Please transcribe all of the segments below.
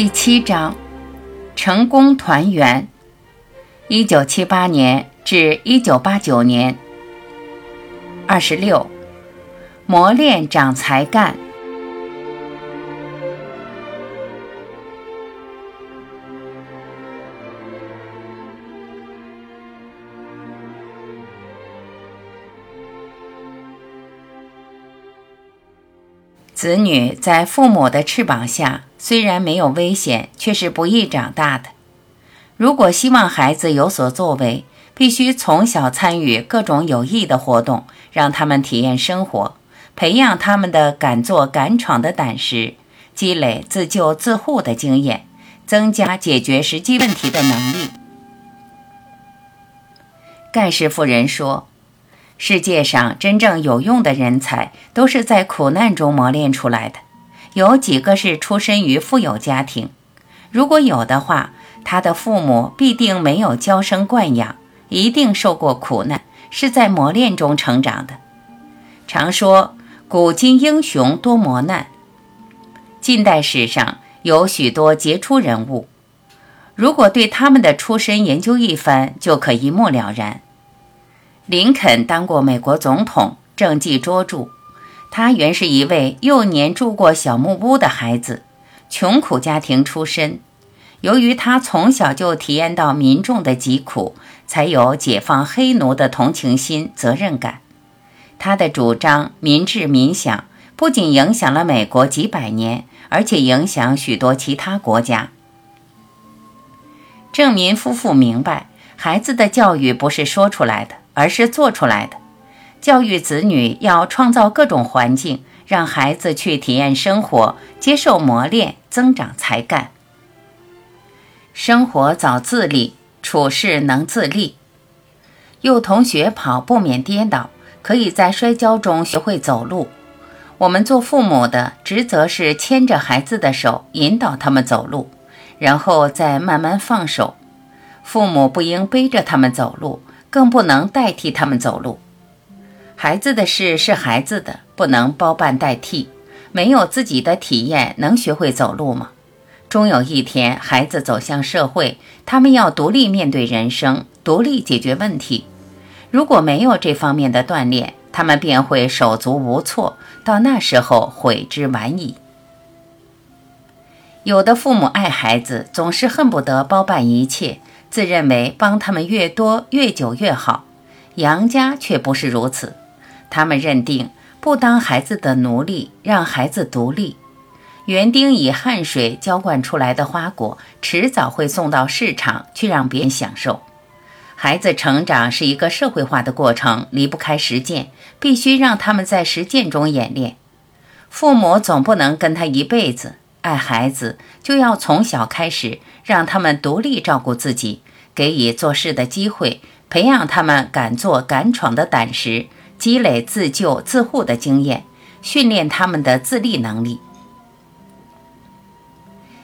第七章，成功团圆。一九七八年至一九八九年。二十六，磨练长才干。子女在父母的翅膀下，虽然没有危险，却是不易长大的。如果希望孩子有所作为，必须从小参与各种有益的活动，让他们体验生活，培养他们的敢做敢闯的胆识，积累自救自护的经验，增加解决实际问题的能力。盖世夫人说。世界上真正有用的人才，都是在苦难中磨练出来的。有几个是出身于富有家庭？如果有的话，他的父母必定没有娇生惯养，一定受过苦难，是在磨练中成长的。常说古今英雄多磨难，近代史上有许多杰出人物，如果对他们的出身研究一番，就可一目了然。林肯当过美国总统，政绩卓著。他原是一位幼年住过小木屋的孩子，穷苦家庭出身。由于他从小就体验到民众的疾苦，才有解放黑奴的同情心、责任感。他的主张民治民享，不仅影响了美国几百年，而且影响许多其他国家。郑民夫妇明白，孩子的教育不是说出来的。而是做出来的。教育子女要创造各种环境，让孩子去体验生活，接受磨练，增长才干。生活早自立，处事能自立。幼童学跑不免跌倒，可以在摔跤中学会走路。我们做父母的职责是牵着孩子的手，引导他们走路，然后再慢慢放手。父母不应背着他们走路。更不能代替他们走路。孩子的事是孩子的，不能包办代替。没有自己的体验，能学会走路吗？终有一天，孩子走向社会，他们要独立面对人生，独立解决问题。如果没有这方面的锻炼，他们便会手足无措，到那时候悔之晚矣。有的父母爱孩子，总是恨不得包办一切。自认为帮他们越多越久越好，杨家却不是如此。他们认定不当孩子的奴隶，让孩子独立。园丁以汗水浇灌出来的花果，迟早会送到市场去让别人享受。孩子成长是一个社会化的过程，离不开实践，必须让他们在实践中演练。父母总不能跟他一辈子。爱孩子就要从小开始，让他们独立照顾自己，给予做事的机会，培养他们敢做敢闯的胆识，积累自救自护的经验，训练他们的自立能力。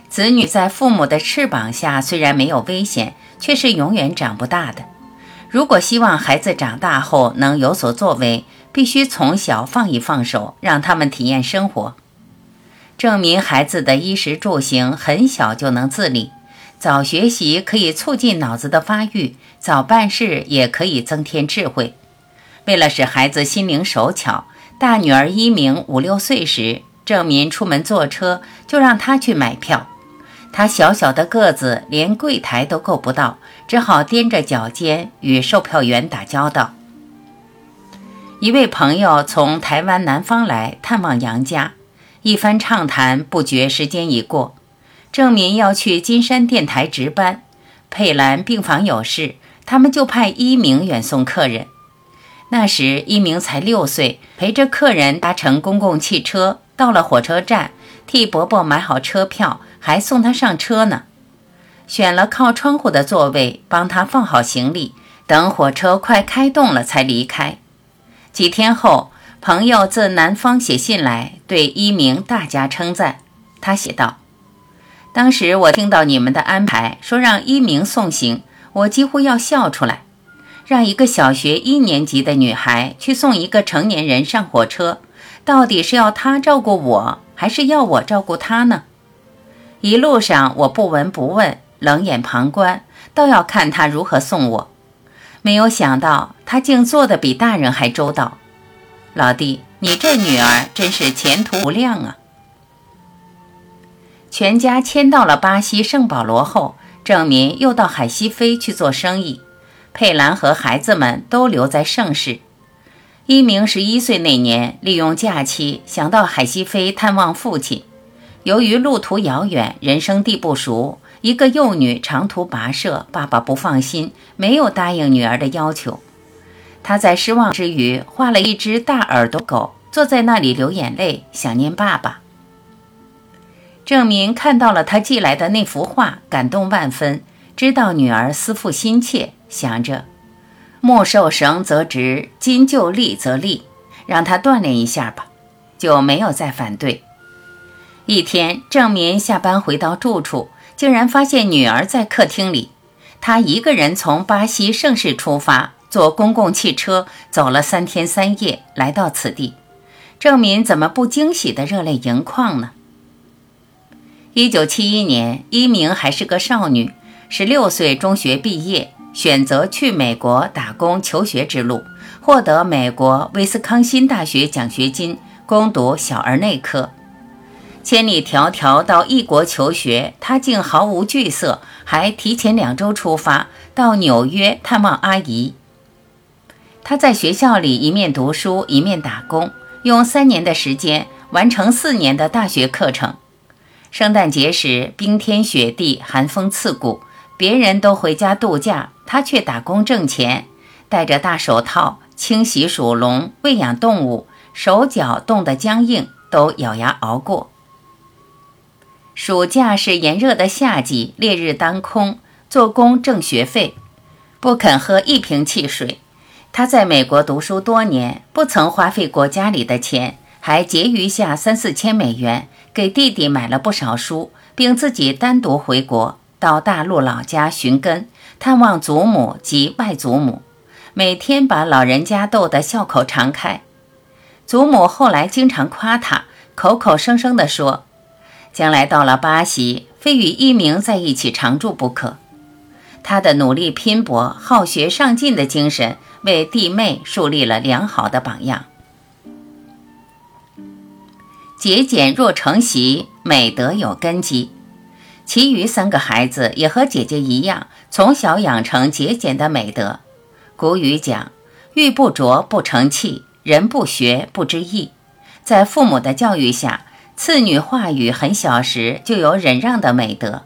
子女在父母的翅膀下虽然没有危险，却是永远长不大的。如果希望孩子长大后能有所作为，必须从小放一放手，让他们体验生活。证明孩子的衣食住行很小就能自理，早学习可以促进脑子的发育，早办事也可以增添智慧。为了使孩子心灵手巧，大女儿一鸣五六岁时，郑民出门坐车就让她去买票。她小小的个子连柜台都够不到，只好踮着脚尖与售票员打交道。一位朋友从台湾南方来探望杨家。一番畅谈不觉，时间已过。郑民要去金山电台值班，佩兰病房有事，他们就派一鸣远送客人。那时一鸣才六岁，陪着客人搭乘公共汽车，到了火车站，替伯伯买好车票，还送他上车呢。选了靠窗户的座位，帮他放好行李，等火车快开动了才离开。几天后。朋友自南方写信来，对一鸣大加称赞。他写道：“当时我听到你们的安排，说让一鸣送行，我几乎要笑出来。让一个小学一年级的女孩去送一个成年人上火车，到底是要她照顾我，还是要我照顾她呢？”一路上我不闻不问，冷眼旁观，倒要看他如何送我。没有想到他竟做得比大人还周到。老弟，你这女儿真是前途无量啊！全家迁到了巴西圣保罗后，郑民又到海西菲去做生意。佩兰和孩子们都留在盛世。一鸣十一岁那年，利用假期想到海西菲探望父亲。由于路途遥远，人生地不熟，一个幼女长途跋涉，爸爸不放心，没有答应女儿的要求。他在失望之余，画了一只大耳朵狗，坐在那里流眼泪，想念爸爸。郑民看到了他寄来的那幅画，感动万分，知道女儿思父心切。想着，木受绳则直，金就立则立，让他锻炼一下吧，就没有再反对。一天，郑民下班回到住处，竟然发现女儿在客厅里。他一个人从巴西盛世出发，坐公共汽车走了三天三夜，来到此地。郑民怎么不惊喜的热泪盈眶呢？一九七一年，一鸣还是个少女，十六岁中学毕业。选择去美国打工求学之路，获得美国威斯康辛大学奖学金，攻读小儿内科。千里迢迢到异国求学，他竟毫无惧色，还提前两周出发到纽约探望阿姨。他在学校里一面读书一面打工，用三年的时间完成四年的大学课程。圣诞节时，冰天雪地，寒风刺骨，别人都回家度假。他却打工挣钱，戴着大手套清洗鼠笼、喂养动物，手脚冻得僵硬，都咬牙熬过。暑假是炎热的夏季，烈日当空，做工挣学费，不肯喝一瓶汽水。他在美国读书多年，不曾花费过家里的钱，还结余下三四千美元，给弟弟买了不少书，并自己单独回国，到大陆老家寻根。探望祖母及外祖母，每天把老人家逗得笑口常开。祖母后来经常夸他，口口声声地说：“将来到了巴西，非与一鸣在一起常住不可。”他的努力拼搏、好学上进的精神，为弟妹树立了良好的榜样。节俭若成习，美德有根基。其余三个孩子也和姐姐一样，从小养成节俭的美德。古语讲：“玉不琢不成器，人不学不知义。”在父母的教育下，次女话语很小时就有忍让的美德。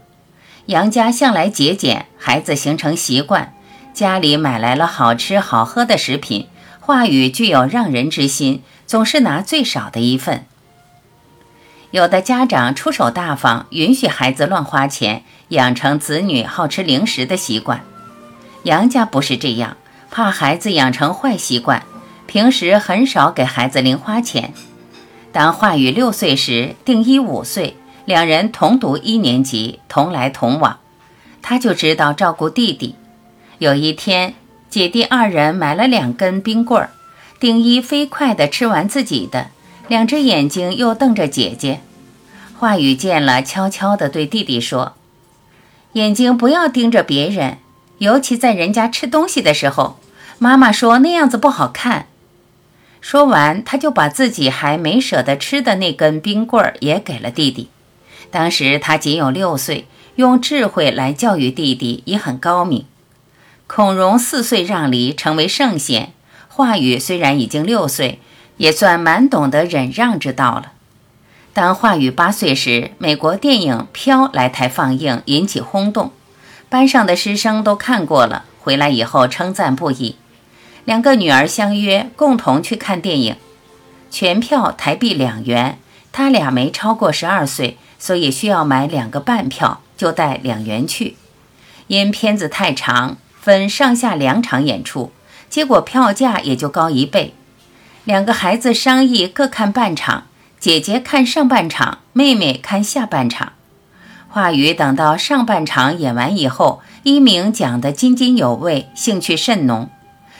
杨家向来节俭，孩子形成习惯，家里买来了好吃好喝的食品，话语具有让人之心，总是拿最少的一份。有的家长出手大方，允许孩子乱花钱，养成子女好吃零食的习惯。杨家不是这样，怕孩子养成坏习惯，平时很少给孩子零花钱。当华宇六岁时，定一五岁，两人同读一年级，同来同往，他就知道照顾弟弟。有一天，姐弟二人买了两根冰棍儿，丁一飞快地吃完自己的。两只眼睛又瞪着姐姐，话语见了，悄悄地对弟弟说：“眼睛不要盯着别人，尤其在人家吃东西的时候。妈妈说那样子不好看。”说完，他就把自己还没舍得吃的那根冰棍儿也给了弟弟。当时他仅有六岁，用智慧来教育弟弟也很高明。孔融四岁让梨，成为圣贤。话语虽然已经六岁。也算蛮懂得忍让之道了。当华语八岁时，美国电影《飘》来台放映，引起轰动，班上的师生都看过了，回来以后称赞不已。两个女儿相约共同去看电影，全票台币两元。他俩没超过十二岁，所以需要买两个半票，就带两元去。因片子太长，分上下两场演出，结果票价也就高一倍。两个孩子商议各看半场，姐姐看上半场，妹妹看下半场。话语等到上半场演完以后，一鸣讲得津津有味，兴趣甚浓。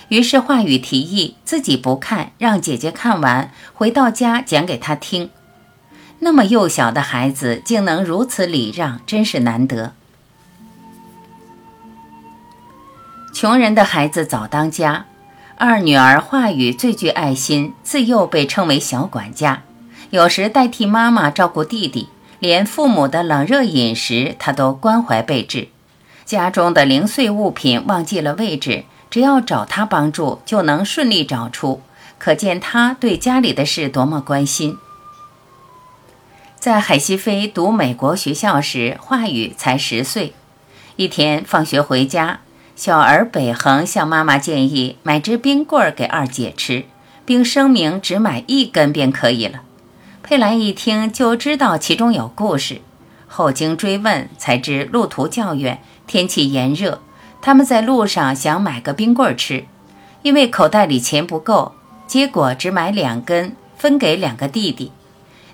于是话语提议自己不看，让姐姐看完，回到家讲给他听。那么幼小的孩子竟能如此礼让，真是难得。穷人的孩子早当家，二女儿华语最具爱心，自幼被称为小管家，有时代替妈妈照顾弟弟，连父母的冷热饮食她都关怀备至。家中的零碎物品忘记了位置，只要找她帮助，就能顺利找出，可见她对家里的事多么关心。在海西飞读美国学校时，华语才十岁。一天放学回家。小儿北恒向妈妈建议买支冰棍儿给二姐吃，并声明只买一根便可以了。佩兰一听就知道其中有故事，后经追问才知路途较远，天气炎热，他们在路上想买个冰棍儿吃，因为口袋里钱不够，结果只买两根，分给两个弟弟。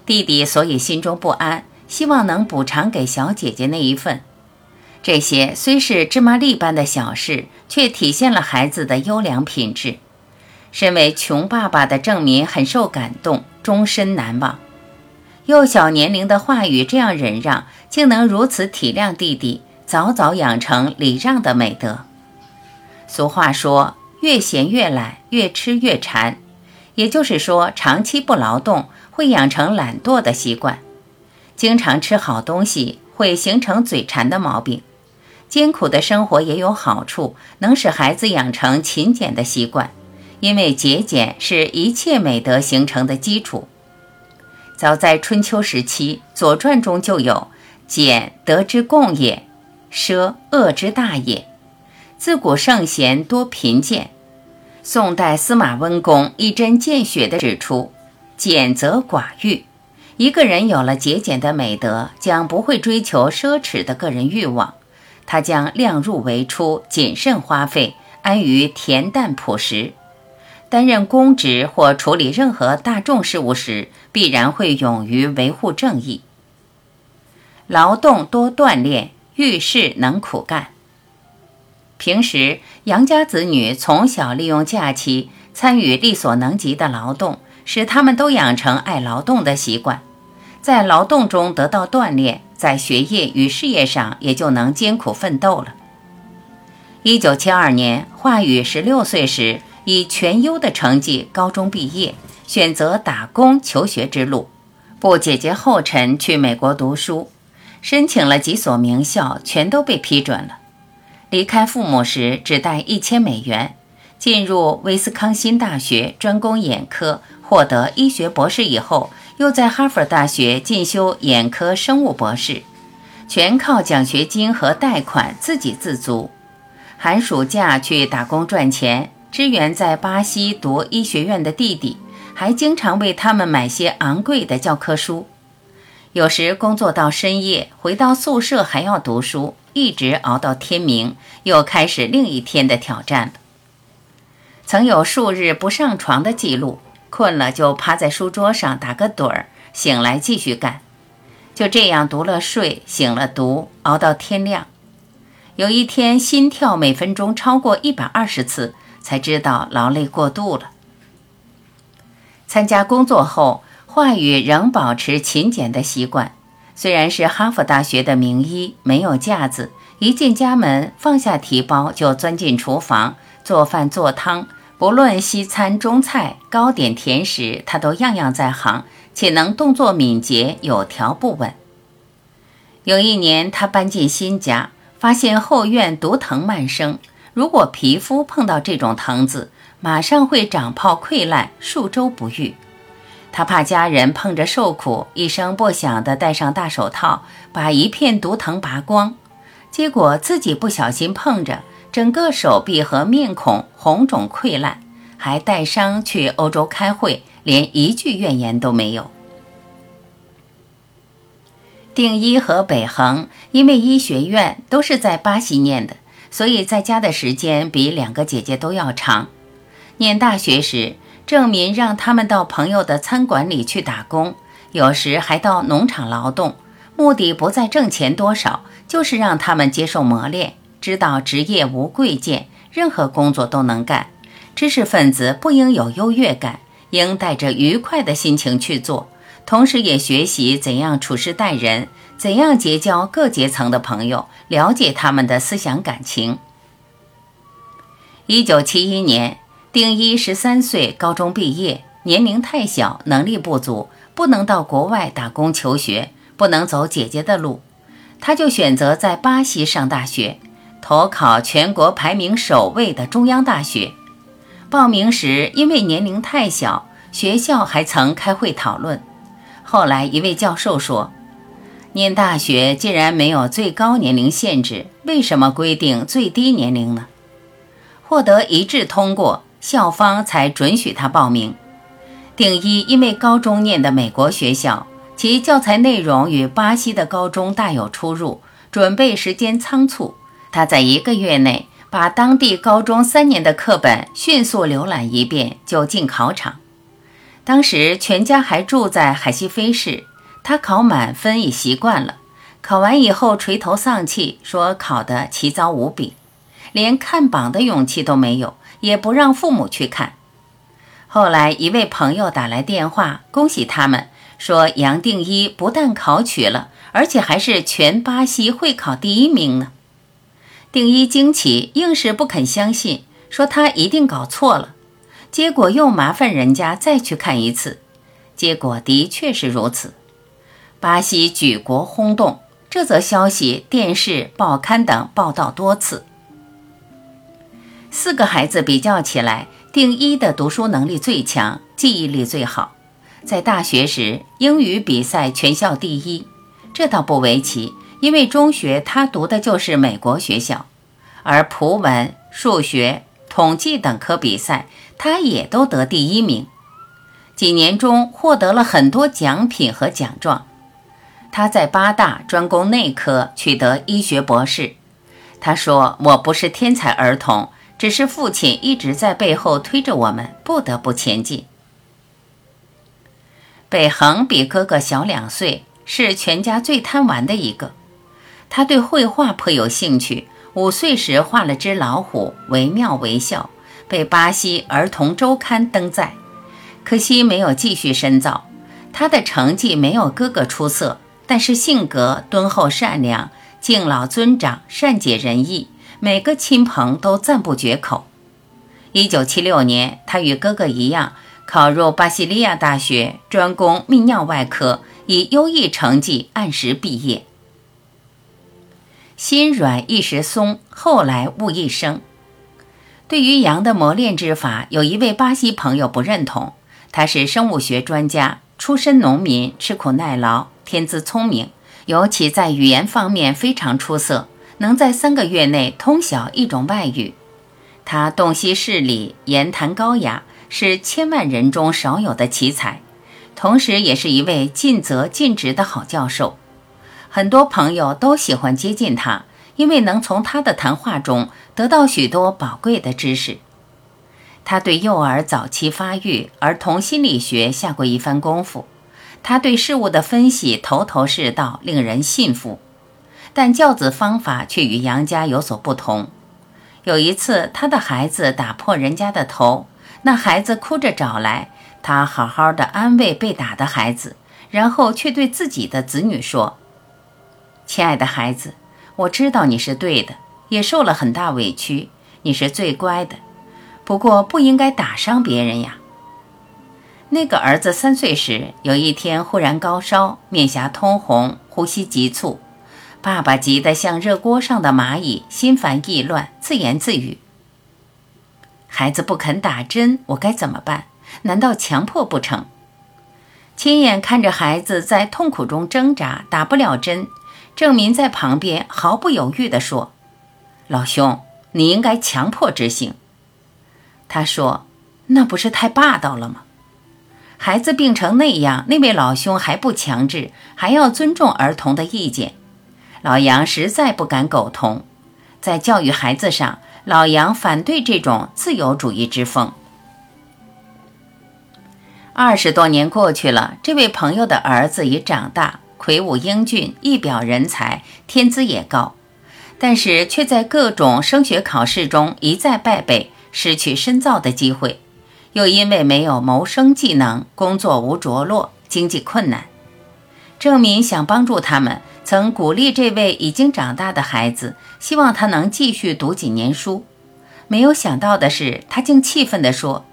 弟弟所以心中不安，希望能补偿给小姐姐那一份。这些虽是芝麻粒般的小事，却体现了孩子的优良品质。身为穷爸爸的郑民很受感动，终身难忘。幼小年龄的话语这样忍让，竟能如此体谅弟弟，早早养成礼让的美德。俗话说：“越闲越懒，越吃越馋。”也就是说，长期不劳动会养成懒惰的习惯，经常吃好东西会形成嘴馋的毛病。艰苦的生活也有好处，能使孩子养成勤俭的习惯，因为节俭是一切美德形成的基础。早在春秋时期，《左传》中就有“俭，德之共也；奢，恶之大也。”自古圣贤多贫贱。宋代司马温公一针见血地指出：“俭则寡欲。”一个人有了节俭的美德，将不会追求奢侈的个人欲望。他将量入为出，谨慎花费，安于恬淡朴实。担任公职或处理任何大众事务时，必然会勇于维护正义。劳动多锻炼，遇事能苦干。平时，杨家子女从小利用假期参与力所能及的劳动，使他们都养成爱劳动的习惯，在劳动中得到锻炼。在学业与事业上，也就能艰苦奋斗了。一九七二年，华宇十六岁时，以全优的成绩高中毕业，选择打工求学之路，步姐姐后尘去美国读书，申请了几所名校，全都被批准了。离开父母时，只带一千美元，进入威斯康辛大学专攻眼科，获得医学博士以后。又在哈佛大学进修眼科生物博士，全靠奖学金和贷款自给自足。寒暑假去打工赚钱，支援在巴西读医学院的弟弟，还经常为他们买些昂贵的教科书。有时工作到深夜，回到宿舍还要读书，一直熬到天明，又开始另一天的挑战。曾有数日不上床的记录。困了就趴在书桌上打个盹儿，醒来继续干，就这样读了睡，醒了读，熬到天亮。有一天心跳每分钟超过一百二十次，才知道劳累过度了。参加工作后，话语仍保持勤俭的习惯。虽然是哈佛大学的名医，没有架子，一进家门放下提包就钻进厨房做饭做汤。不论西餐、中菜、糕点、甜食，他都样样在行，且能动作敏捷，有条不紊。有一年，他搬进新家，发现后院毒藤蔓生。如果皮肤碰到这种藤子，马上会长泡溃烂，数周不愈。他怕家人碰着受苦，一声不响地戴上大手套，把一片毒藤拔光，结果自己不小心碰着。整个手臂和面孔红肿溃烂，还带伤去欧洲开会，连一句怨言都没有。定一和北恒因为医学院都是在巴西念的，所以在家的时间比两个姐姐都要长。念大学时，郑民让他们到朋友的餐馆里去打工，有时还到农场劳动，目的不在挣钱多少，就是让他们接受磨练。知道职业无贵贱，任何工作都能干。知识分子不应有优越感，应带着愉快的心情去做，同时也学习怎样处事待人，怎样结交各阶层的朋友，了解他们的思想感情。一九七一年，丁一十三岁，高中毕业，年龄太小，能力不足，不能到国外打工求学，不能走姐姐的路，他就选择在巴西上大学，投考全国排名首位的中央大学。报名时，因为年龄太小，学校还曾开会讨论。后来，一位教授说：“念大学既然没有最高年龄限制，为什么规定最低年龄呢？”获得一致通过，校方才准许他报名。丁一因为高中念的美国学校，其教材内容与巴西的高中大有出入，准备时间仓促，他在一个月内把当地高中三年的课本迅速浏览一遍，就进考场。当时全家还住在海西飞市，他考满分已习惯了，考完以后垂头丧气，说考得奇糟无比。连看榜的勇气都没有，也不让父母去看。后来一位朋友打来电话，恭喜他们，说杨定一不但考取了，而且还是全巴西会考第一名呢。定一惊奇，硬是不肯相信，说他一定搞错了。结果又麻烦人家再去看一次，结果的确是如此。巴西举国轰动，这则消息电视、报刊等报道多次。四个孩子比较起来，定一的读书能力最强，记忆力最好。在大学时，英语比赛全校第一，这倒不为奇，因为中学他读的就是美国学校。而葡文、数学、统计等科比赛，他也都得第一名。几年中获得了很多奖品和奖状。他在八大专攻内科，取得医学博士。他说：“我不是天才儿童。”只是父亲一直在背后推着我们，不得不前进。北恒比哥哥小两岁，是全家最贪玩的一个。他对绘画颇有兴趣，五岁时画了只老虎，惟妙惟肖，被巴西儿童周刊登载。可惜没有继续深造。他的成绩没有哥哥出色，但是性格敦厚善良，敬老尊长，善解人意。每个亲朋都赞不绝口。一九七六年，他与哥哥一样考入巴西利亚大学，专攻泌尿外科，以优异成绩按时毕业。心软一时松，后来悟一生。对于羊的磨练之法，有一位巴西朋友不认同。他是生物学专家，出身农民，吃苦耐劳，天资聪明，尤其在语言方面非常出色。能在三个月内通晓一种外语，他洞悉事理，言谈高雅，是千万人中少有的奇才，同时也是一位尽责尽职的好教授。很多朋友都喜欢接近他，因为能从他的谈话中得到许多宝贵的知识。他对幼儿早期发育、儿童心理学下过一番功夫，他对事物的分析头头是道，令人信服。但教子方法却与杨家有所不同。有一次，他的孩子打破人家的头，那孩子哭着找来，他好好的安慰被打的孩子，然后却对自己的子女说：“亲爱的孩子，我知道你是对的，也受了很大委屈，你是最乖的，不过不应该打伤别人呀。”那个儿子三岁时，有一天忽然高烧，面颊通红，呼吸急促。爸爸急得像热锅上的蚂蚁，心烦意乱，自言自语：“孩子不肯打针，我该怎么办？难道强迫不成？”亲眼看着孩子在痛苦中挣扎，打不了针，郑民在旁边毫不犹豫地说：“老兄，你应该强迫执行。”他说：“那不是太霸道了吗？孩子病成那样，那位老兄还不强制，还要尊重儿童的意见。”老杨实在不敢苟同，在教育孩子上，老杨反对这种自由主义之风。二十多年过去了，这位朋友的儿子已长大，魁梧英俊，一表人才，天资也高，但是却在各种升学考试中一再败北，失去深造的机会，又因为没有谋生技能，工作无着落，经济困难。郑民想帮助他们，曾鼓励这位已经长大的孩子，希望他能继续读几年书。没有想到的是，他竟气愤地说：“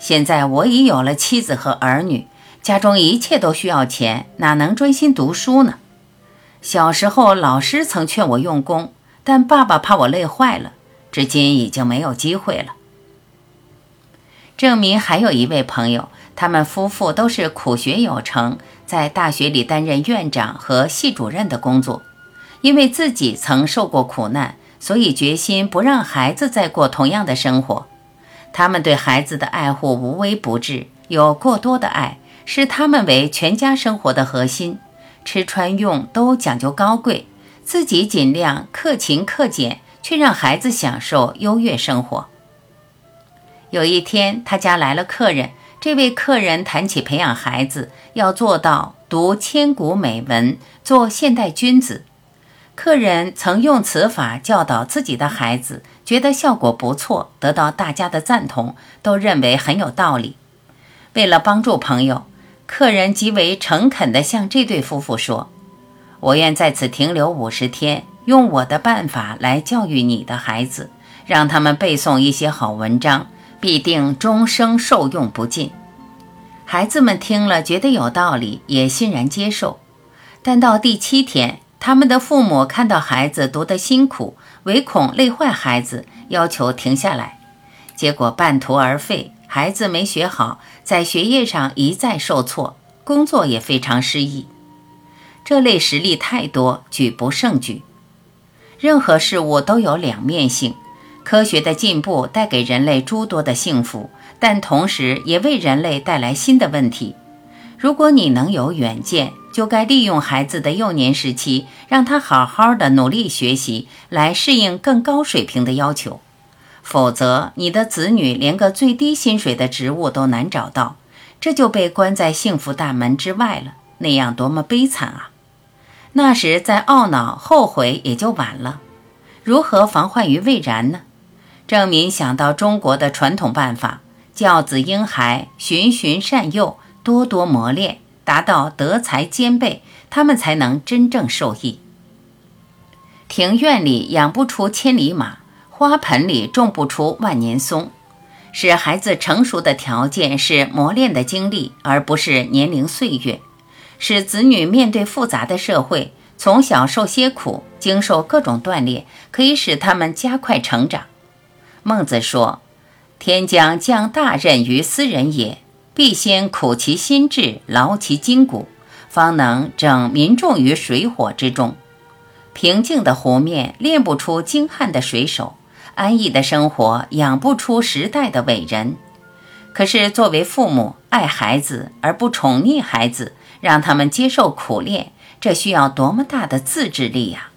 现在我已有了妻子和儿女，家中一切都需要钱，哪能专心读书呢？小时候老师曾劝我用功，但爸爸怕我累坏了，至今已经没有机会了。”郑民还有一位朋友，他们夫妇都是苦学有成。在大学里担任院长和系主任的工作，因为自己曾受过苦难，所以决心不让孩子再过同样的生活。他们对孩子的爱护无微不至，有过多的爱，视他们为全家生活的核心，吃穿用都讲究高贵，自己尽量克勤克俭，却让孩子享受优越生活。有一天，他家来了客人。这位客人谈起培养孩子，要做到读千古美文，做现代君子。客人曾用此法教导自己的孩子，觉得效果不错，得到大家的赞同，都认为很有道理。为了帮助朋友，客人极为诚恳地向这对夫妇说：“我愿在此停留五十天，用我的办法来教育你的孩子，让他们背诵一些好文章。”必定终生受用不尽。孩子们听了，觉得有道理，也欣然接受。但到第七天，他们的父母看到孩子读得辛苦，唯恐累坏孩子，要求停下来。结果半途而废，孩子没学好，在学业上一再受挫，工作也非常失意。这类实例太多，举不胜举。任何事物都有两面性。科学的进步带给人类诸多的幸福，但同时也为人类带来新的问题。如果你能有远见，就该利用孩子的幼年时期，让他好好的努力学习，来适应更高水平的要求。否则，你的子女连个最低薪水的职务都难找到，这就被关在幸福大门之外了。那样多么悲惨啊！那时再懊恼后悔也就晚了。如何防患于未然呢？郑民想到中国的传统办法，教子婴孩循循善诱，多多磨练，达到德才兼备，他们才能真正受益。庭院里养不出千里马，花盆里种不出万年松。使孩子成熟的条件是磨练的经历，而不是年龄岁月。使子女面对复杂的社会，从小受些苦，经受各种锻炼，可以使他们加快成长。孟子说：“天将降大任于斯人也，必先苦其心志，劳其筋骨，方能整民众于水火之中。平静的湖面练不出精悍的水手，安逸的生活养不出时代的伟人。可是作为父母，爱孩子而不宠溺孩子，让他们接受苦练，这需要多么大的自制力呀！”